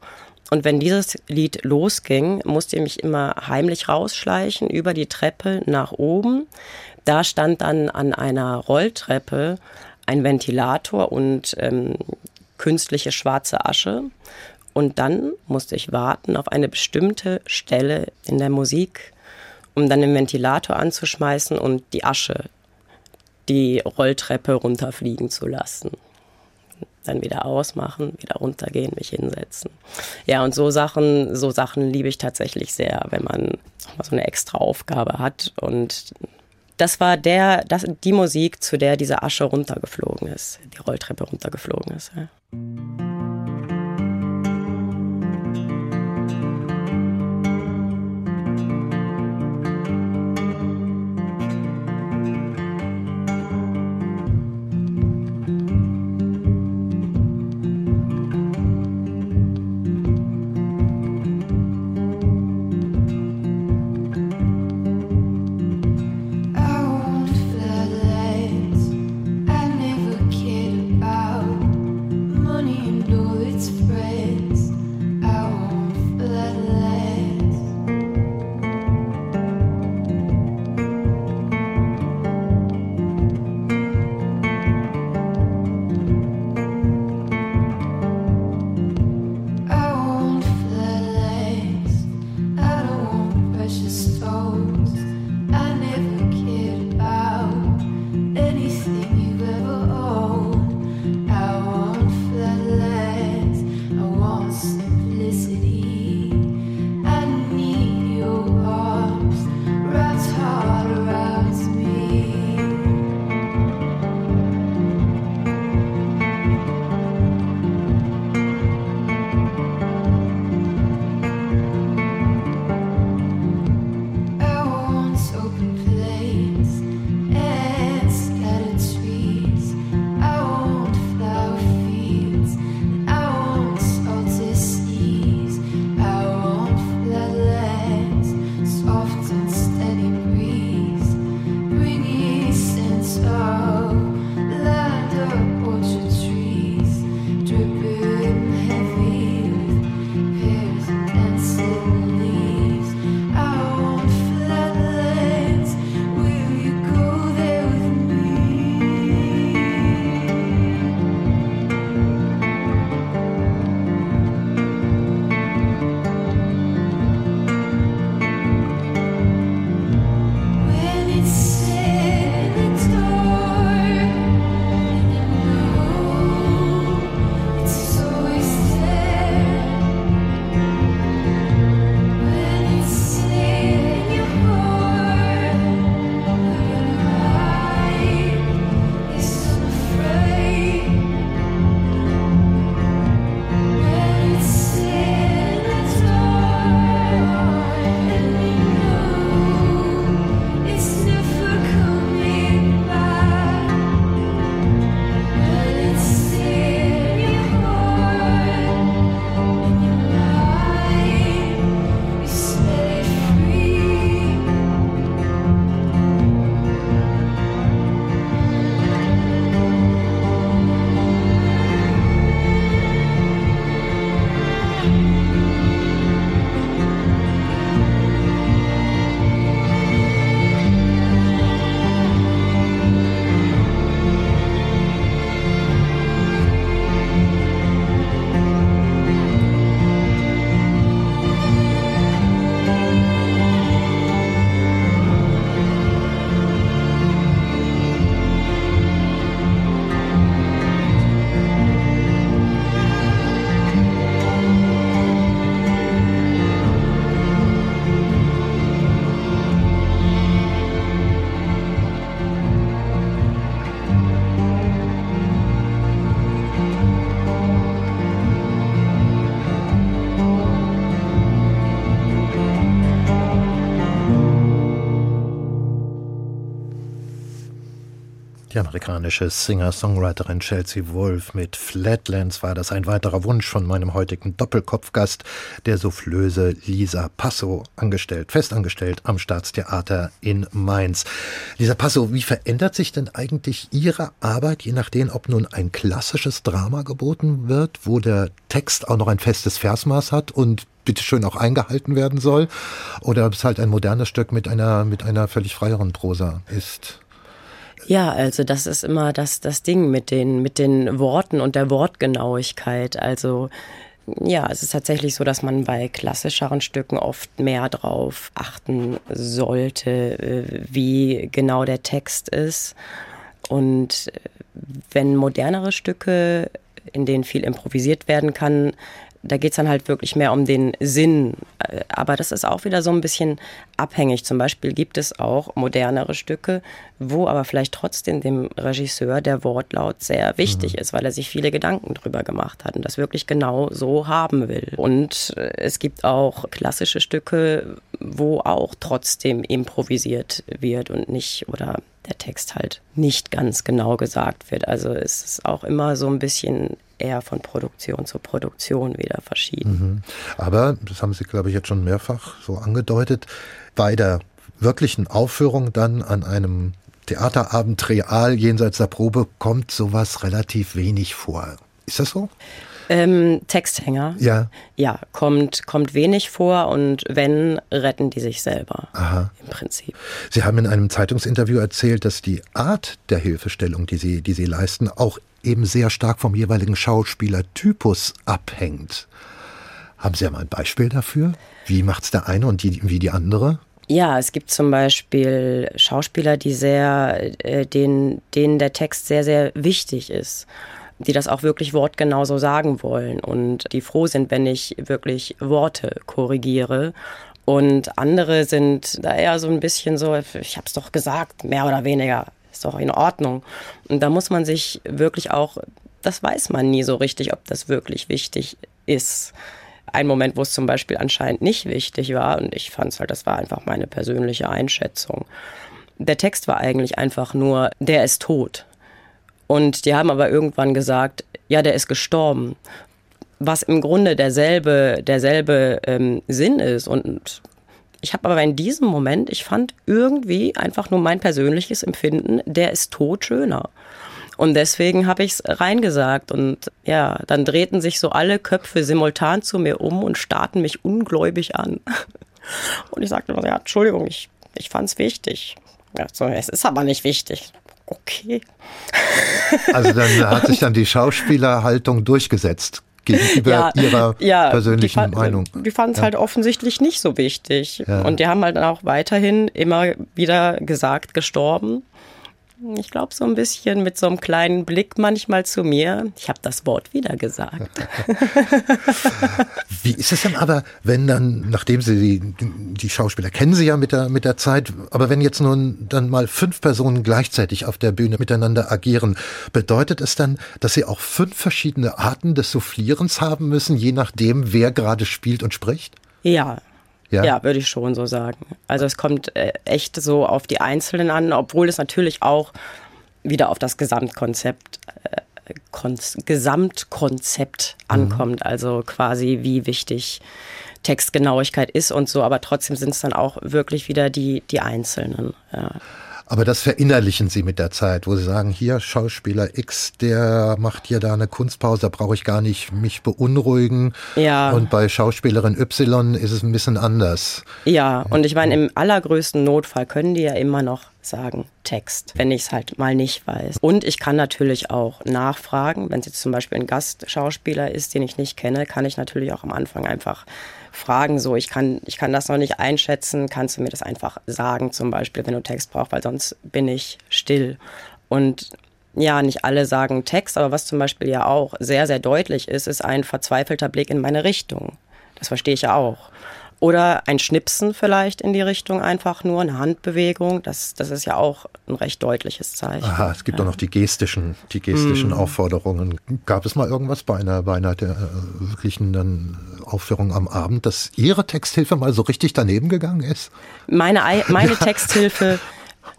[SPEAKER 2] Und wenn dieses Lied losging, musste ich mich immer heimlich rausschleichen über die Treppe nach oben. Da stand dann an einer Rolltreppe ein Ventilator und ähm, künstliche schwarze Asche. Und dann musste ich warten auf eine bestimmte Stelle in der Musik, um dann den Ventilator anzuschmeißen und die Asche die Rolltreppe runterfliegen zu lassen.
[SPEAKER 3] Dann wieder ausmachen, wieder runtergehen, mich hinsetzen. Ja, und so Sachen, so Sachen liebe ich tatsächlich sehr, wenn man so eine extra Aufgabe hat. Und das war der, das, die Musik, zu der diese Asche runtergeflogen ist, die Rolltreppe runtergeflogen ist. Ja.
[SPEAKER 1] Die amerikanische Singer-Songwriterin Chelsea Wolf mit Flatlands war das ein weiterer Wunsch von meinem heutigen Doppelkopfgast, der Soufflöse Lisa Passo, angestellt, festangestellt am Staatstheater in Mainz. Lisa Passo, wie verändert sich denn eigentlich Ihre Arbeit, je nachdem, ob nun ein klassisches Drama geboten wird, wo der Text auch noch ein festes Versmaß hat und bitteschön auch eingehalten werden soll, oder ob es halt ein modernes Stück mit einer, mit einer völlig freieren Prosa ist?
[SPEAKER 3] Ja, also das ist immer das, das Ding mit den, mit den Worten und der Wortgenauigkeit. Also ja, es ist tatsächlich so, dass man bei klassischeren Stücken oft mehr drauf achten sollte, äh, wie genau der Text ist. Und äh, wenn modernere Stücke
[SPEAKER 2] in denen viel improvisiert werden kann, da geht es dann halt wirklich mehr um den Sinn. Aber das ist auch wieder so ein bisschen abhängig. Zum Beispiel gibt es auch modernere Stücke, wo aber vielleicht trotzdem dem Regisseur der Wortlaut sehr wichtig mhm. ist, weil er sich viele Gedanken drüber gemacht hat und das wirklich genau so haben will. Und äh, es gibt auch klassische Stücke, wo auch trotzdem improvisiert wird und nicht oder der Text halt nicht ganz genau gesagt wird. Also es ist auch immer so ein bisschen eher von Produktion zu Produktion wieder verschieden. Mhm.
[SPEAKER 1] Aber, das haben Sie, glaube ich, jetzt schon mehrfach so angedeutet, bei der wirklichen Aufführung dann an einem Theaterabend real jenseits der Probe kommt sowas relativ wenig vor. Ist das so?
[SPEAKER 2] Ähm, Texthänger.
[SPEAKER 1] Ja.
[SPEAKER 2] Ja, kommt, kommt wenig vor und wenn, retten die sich selber.
[SPEAKER 1] Aha.
[SPEAKER 2] Im Prinzip.
[SPEAKER 1] Sie haben in einem Zeitungsinterview erzählt, dass die Art der Hilfestellung, die Sie, die Sie leisten, auch eben sehr stark vom jeweiligen Schauspielertypus abhängt. Haben Sie ja mal ein Beispiel dafür? Wie macht es der eine und die, wie die andere?
[SPEAKER 2] Ja, es gibt zum Beispiel Schauspieler, die sehr, äh, denen, denen der Text sehr, sehr wichtig ist die das auch wirklich wortgenau so sagen wollen und die froh sind, wenn ich wirklich Worte korrigiere. Und andere sind da eher so ein bisschen so, ich habe es doch gesagt, mehr oder weniger, ist doch in Ordnung. Und da muss man sich wirklich auch, das weiß man nie so richtig, ob das wirklich wichtig ist. Ein Moment, wo es zum Beispiel anscheinend nicht wichtig war, und ich fand es halt, das war einfach meine persönliche Einschätzung. Der Text war eigentlich einfach nur, der ist tot. Und die haben aber irgendwann gesagt, ja, der ist gestorben. Was im Grunde derselbe, derselbe ähm, Sinn ist. Und ich habe aber in diesem Moment, ich fand irgendwie einfach nur mein persönliches Empfinden, der ist tot schöner. Und deswegen habe ich es reingesagt. Und ja, dann drehten sich so alle Köpfe simultan zu mir um und starrten mich ungläubig an. <laughs> Und ich sagte, ja, Entschuldigung, ich, ich fand es wichtig. Ja, so, es ist aber nicht wichtig okay.
[SPEAKER 1] Also dann <laughs> hat sich dann die Schauspielerhaltung durchgesetzt gegenüber ja, ihrer ja, persönlichen
[SPEAKER 2] die
[SPEAKER 1] Meinung.
[SPEAKER 2] Die fanden es ja. halt offensichtlich nicht so wichtig. Und die haben halt auch weiterhin immer wieder gesagt, gestorben. Ich glaube, so ein bisschen mit so einem kleinen Blick manchmal zu mir. Ich habe das Wort wieder gesagt. <laughs>
[SPEAKER 1] Wie ist es denn aber, wenn dann, nachdem Sie die, die Schauspieler kennen Sie ja mit der, mit der Zeit, aber wenn jetzt nun dann mal fünf Personen gleichzeitig auf der Bühne miteinander agieren, bedeutet es dann, dass Sie auch fünf verschiedene Arten des Soufflierens haben müssen, je nachdem, wer gerade spielt und spricht?
[SPEAKER 2] Ja, ja, ja würde ich schon so sagen. Also es kommt äh, echt so auf die Einzelnen an, obwohl es natürlich auch wieder auf das Gesamtkonzept äh, Gesamtkonzept mhm. ankommt. Also quasi wie wichtig Textgenauigkeit ist und so, aber trotzdem sind es dann auch wirklich wieder die, die Einzelnen. Ja.
[SPEAKER 1] Aber das verinnerlichen Sie mit der Zeit, wo Sie sagen, hier Schauspieler X, der macht hier da eine Kunstpause, da brauche ich gar nicht mich beunruhigen.
[SPEAKER 2] Ja.
[SPEAKER 1] Und bei Schauspielerin Y ist es ein bisschen anders.
[SPEAKER 2] Ja, und ich meine, im allergrößten Notfall können die ja immer noch sagen Text, wenn ich es halt mal nicht weiß. Und ich kann natürlich auch nachfragen, wenn es jetzt zum Beispiel ein Gastschauspieler ist, den ich nicht kenne, kann ich natürlich auch am Anfang einfach fragen, so ich kann, ich kann das noch nicht einschätzen, kannst du mir das einfach sagen, zum Beispiel, wenn du Text brauchst, weil sonst bin ich still. Und ja, nicht alle sagen Text, aber was zum Beispiel ja auch sehr, sehr deutlich ist, ist ein verzweifelter Blick in meine Richtung. Das verstehe ich ja auch. Oder ein Schnipsen vielleicht in die Richtung einfach nur, eine Handbewegung. Das, das ist ja auch ein recht deutliches Zeichen.
[SPEAKER 1] Aha, es gibt ja. auch noch die gestischen, die gestischen mm. Aufforderungen. Gab es mal irgendwas bei einer, bei einer der äh, wirklichen dann Aufführung am Abend, dass Ihre Texthilfe mal so richtig daneben gegangen ist?
[SPEAKER 2] Meine, meine <laughs> ja. Texthilfe,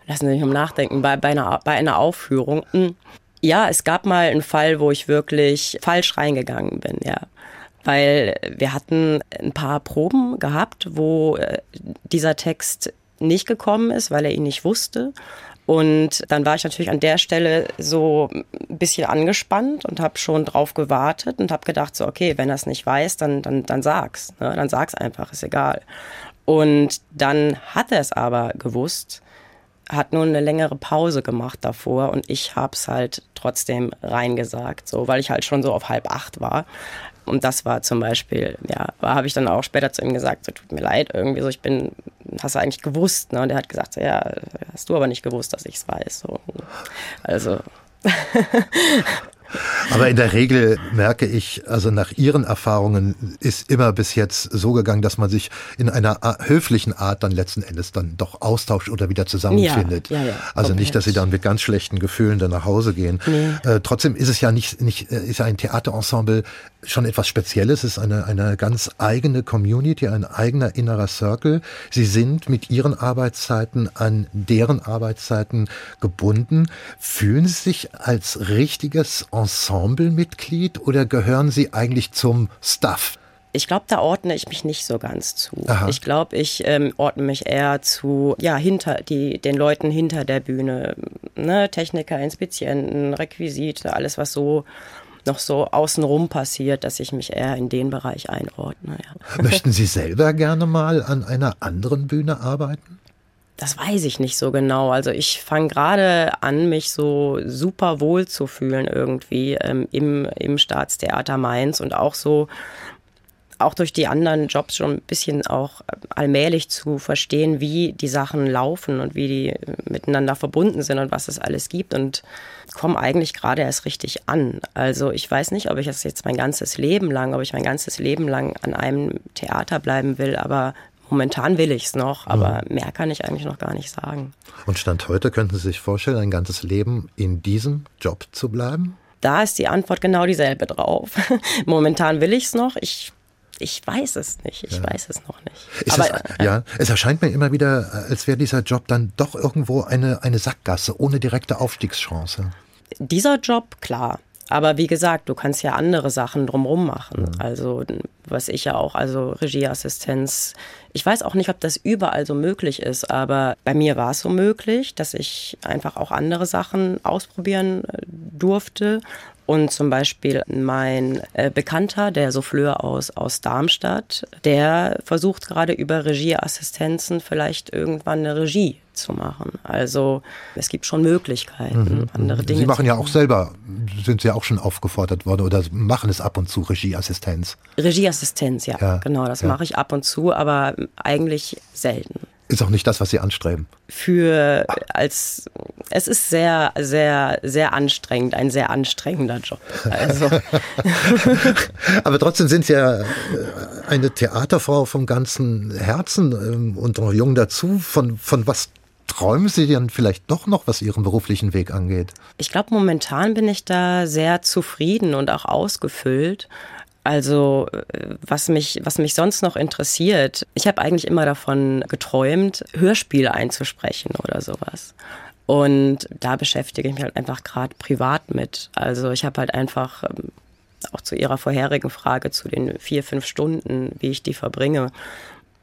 [SPEAKER 2] lassen Sie mich um nachdenken, bei, bei, einer, bei einer Aufführung. Hm. Ja, es gab mal einen Fall, wo ich wirklich falsch reingegangen bin, ja weil wir hatten ein paar Proben gehabt, wo äh, dieser Text nicht gekommen ist, weil er ihn nicht wusste. Und dann war ich natürlich an der Stelle so ein bisschen angespannt und habe schon drauf gewartet und habe gedacht, so, okay, wenn er es nicht weiß, dann, dann, dann sag's. Ne? Dann sag's einfach, ist egal. Und dann hat er es aber gewusst, hat nur eine längere Pause gemacht davor und ich habe es halt trotzdem reingesagt, so, weil ich halt schon so auf halb acht war. Und das war zum Beispiel, ja, habe ich dann auch später zu ihm gesagt, so tut mir leid, irgendwie so, ich bin, hast du eigentlich gewusst, ne? Und er hat gesagt, so, ja, hast du aber nicht gewusst, dass ich es weiß. So. Also. <laughs>
[SPEAKER 1] Aber in der Regel merke ich, also nach Ihren Erfahrungen ist immer bis jetzt so gegangen, dass man sich in einer höflichen Art dann letzten Endes dann doch austauscht oder wieder zusammenfindet.
[SPEAKER 2] Ja, ja, ja,
[SPEAKER 1] also nicht, dass Sie dann mit ganz schlechten Gefühlen dann nach Hause gehen. Nee. Äh, trotzdem ist es ja nicht, nicht, äh, ist ja ein Theaterensemble schon etwas Spezielles. Es ist eine, eine ganz eigene Community, ein eigener innerer Circle. Sie sind mit Ihren Arbeitszeiten an deren Arbeitszeiten gebunden. Fühlen Sie sich als richtiges Ensemblemitglied oder gehören Sie eigentlich zum Staff?
[SPEAKER 2] Ich glaube, da ordne ich mich nicht so ganz zu. Aha. Ich glaube, ich ähm, ordne mich eher zu, ja, hinter die, den Leuten hinter der Bühne. Ne? Techniker, Inspizienten, Requisite, alles, was so noch so außenrum passiert, dass ich mich eher in den Bereich einordne.
[SPEAKER 1] Ja. Möchten Sie selber gerne mal an einer anderen Bühne arbeiten?
[SPEAKER 2] Das weiß ich nicht so genau. Also ich fange gerade an, mich so super wohl zu fühlen irgendwie ähm, im, im Staatstheater Mainz und auch so auch durch die anderen Jobs schon ein bisschen auch allmählich zu verstehen, wie die Sachen laufen und wie die miteinander verbunden sind und was es alles gibt und komme eigentlich gerade erst richtig an. Also ich weiß nicht, ob ich das jetzt mein ganzes Leben lang, ob ich mein ganzes Leben lang an einem Theater bleiben will, aber Momentan will ich es noch, aber mhm. mehr kann ich eigentlich noch gar nicht sagen.
[SPEAKER 1] Und Stand heute könnten Sie sich vorstellen, ein ganzes Leben in diesem Job zu bleiben?
[SPEAKER 2] Da ist die Antwort genau dieselbe drauf. <laughs> Momentan will ich es noch. Ich ich weiß es nicht. Ich ja. weiß es noch nicht.
[SPEAKER 1] Aber, es, ja, es erscheint mir immer wieder, als wäre dieser Job dann doch irgendwo eine, eine Sackgasse ohne direkte Aufstiegschance.
[SPEAKER 2] Dieser Job, klar. Aber wie gesagt, du kannst ja andere Sachen drumherum machen. Mhm. Also, was ich ja auch, also Regieassistenz. Ich weiß auch nicht, ob das überall so möglich ist, aber bei mir war es so möglich, dass ich einfach auch andere Sachen ausprobieren äh, durfte und zum Beispiel mein äh, Bekannter, der Souffleur aus, aus Darmstadt, der versucht gerade über Regieassistenzen vielleicht irgendwann eine Regie zu machen. Also es gibt schon Möglichkeiten, mhm. andere Dinge.
[SPEAKER 1] Sie machen ja auch selber, sind Sie auch schon aufgefordert worden oder machen es ab und zu Regieassistenz?
[SPEAKER 2] Regieassistenz, ja, ja genau, das ja. mache ich ab und zu, aber eigentlich selten.
[SPEAKER 1] Ist auch nicht das, was Sie anstreben.
[SPEAKER 2] Für als es ist sehr, sehr, sehr anstrengend, ein sehr anstrengender Job. Also. <laughs>
[SPEAKER 1] Aber trotzdem sind Sie ja äh, eine Theaterfrau vom ganzen Herzen ähm, und noch jung dazu. Von, von was träumen Sie denn vielleicht doch noch, was Ihren beruflichen Weg angeht?
[SPEAKER 2] Ich glaube, momentan bin ich da sehr zufrieden und auch ausgefüllt. Also äh, was mich, was mich sonst noch interessiert, ich habe eigentlich immer davon geträumt, Hörspiele einzusprechen oder sowas. Und da beschäftige ich mich halt einfach gerade privat mit. Also ich habe halt einfach ähm, auch zu Ihrer vorherigen Frage zu den vier, fünf Stunden, wie ich die verbringe.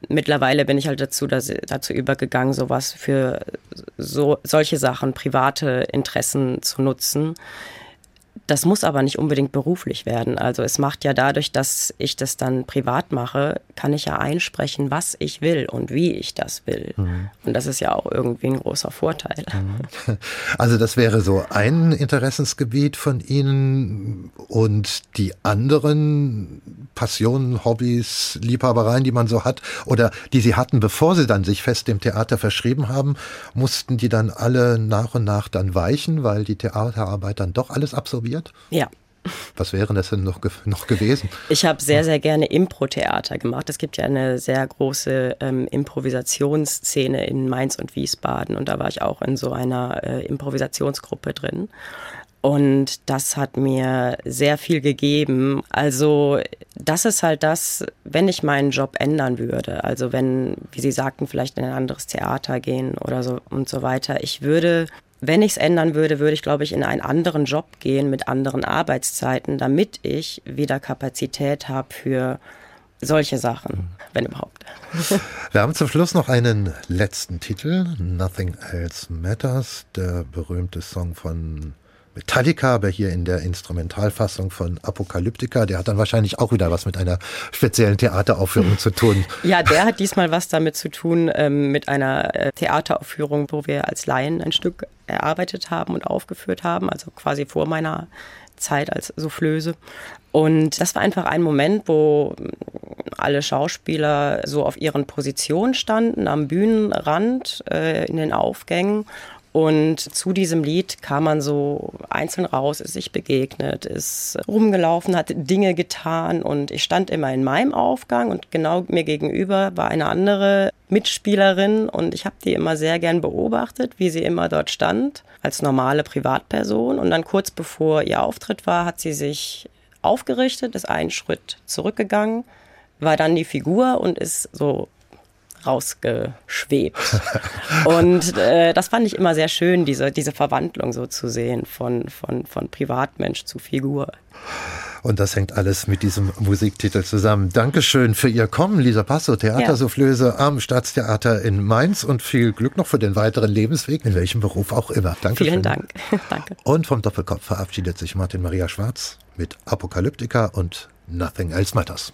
[SPEAKER 2] Mittlerweile bin ich halt dazu, dass, dazu übergegangen, sowas für so, solche Sachen, private Interessen zu nutzen das muss aber nicht unbedingt beruflich werden. Also es macht ja dadurch, dass ich das dann privat mache, kann ich ja einsprechen, was ich will und wie ich das will. Mhm. Und das ist ja auch irgendwie ein großer Vorteil. Mhm. <laughs>
[SPEAKER 1] Also das wäre so ein Interessensgebiet von Ihnen und die anderen Passionen, Hobbys, Liebhabereien, die man so hat oder die Sie hatten, bevor Sie dann sich fest dem Theater verschrieben haben, mussten die dann alle nach und nach dann weichen, weil die Theaterarbeit dann doch alles absorbiert? Ausprobiert?
[SPEAKER 2] Ja.
[SPEAKER 1] Was wäre das denn noch, noch gewesen?
[SPEAKER 2] Ich habe sehr, sehr gerne Impro-Theater gemacht. Es gibt ja eine sehr große ähm, Improvisationsszene in Mainz und Wiesbaden und da war ich auch in so einer äh, Improvisationsgruppe drin. Und das hat mir sehr viel gegeben. Also das ist halt das, wenn ich meinen Job ändern würde. Also wenn, wie Sie sagten, vielleicht in ein anderes Theater gehen oder so und so weiter. Ich würde wenn ich es ändern würde, würde ich, glaube ich, in einen anderen Job gehen mit anderen Arbeitszeiten, damit ich wieder Kapazität habe für solche Sachen, wenn überhaupt. <laughs>
[SPEAKER 1] Wir haben zum Schluss noch einen letzten Titel, Nothing Else Matters, der berühmte Song von Metallica, aber hier in der Instrumentalfassung von Apokalyptica. Der hat dann wahrscheinlich auch wieder was mit einer speziellen Theateraufführung <laughs> zu tun.
[SPEAKER 2] Ja, der hat diesmal was damit zu tun, ähm, mit einer äh, Theateraufführung, wo wir als Laien ein Stück erarbeitet haben und aufgeführt haben, also quasi vor meiner Zeit als Soufflöse. Und das war einfach ein Moment, wo alle Schauspieler so auf ihren Positionen standen, am Bühnenrand, äh, in den Aufgängen Und zu diesem Lied kam man so einzeln raus, ist sich begegnet, ist rumgelaufen, hat Dinge getan. Und ich stand immer in meinem Aufgang und genau mir gegenüber war eine andere Mitspielerin. Und ich habe die immer sehr gern beobachtet, wie sie immer dort stand als normale Privatperson. Und dann kurz bevor ihr Auftritt war, hat sie sich aufgerichtet, ist einen Schritt zurückgegangen, war dann die Figur und ist so rausgeschwebt. <laughs> und äh, das fand ich immer sehr schön, diese, diese Verwandlung so zu sehen von, von, von Privatmensch zu Figur.
[SPEAKER 1] Und das hängt alles mit diesem Musiktitel zusammen. Dankeschön für Ihr Kommen, Lisa Passo, Theatersoufflöse ja. am Staatstheater in Mainz und viel Glück noch für den weiteren Lebensweg, in welchem Beruf auch immer. Dankeschön.
[SPEAKER 2] Vielen Dank. <laughs> Danke.
[SPEAKER 1] Und vom Doppelkopf verabschiedet sich Martin Maria Schwarz mit Apokalyptika und Nothing Else Matters.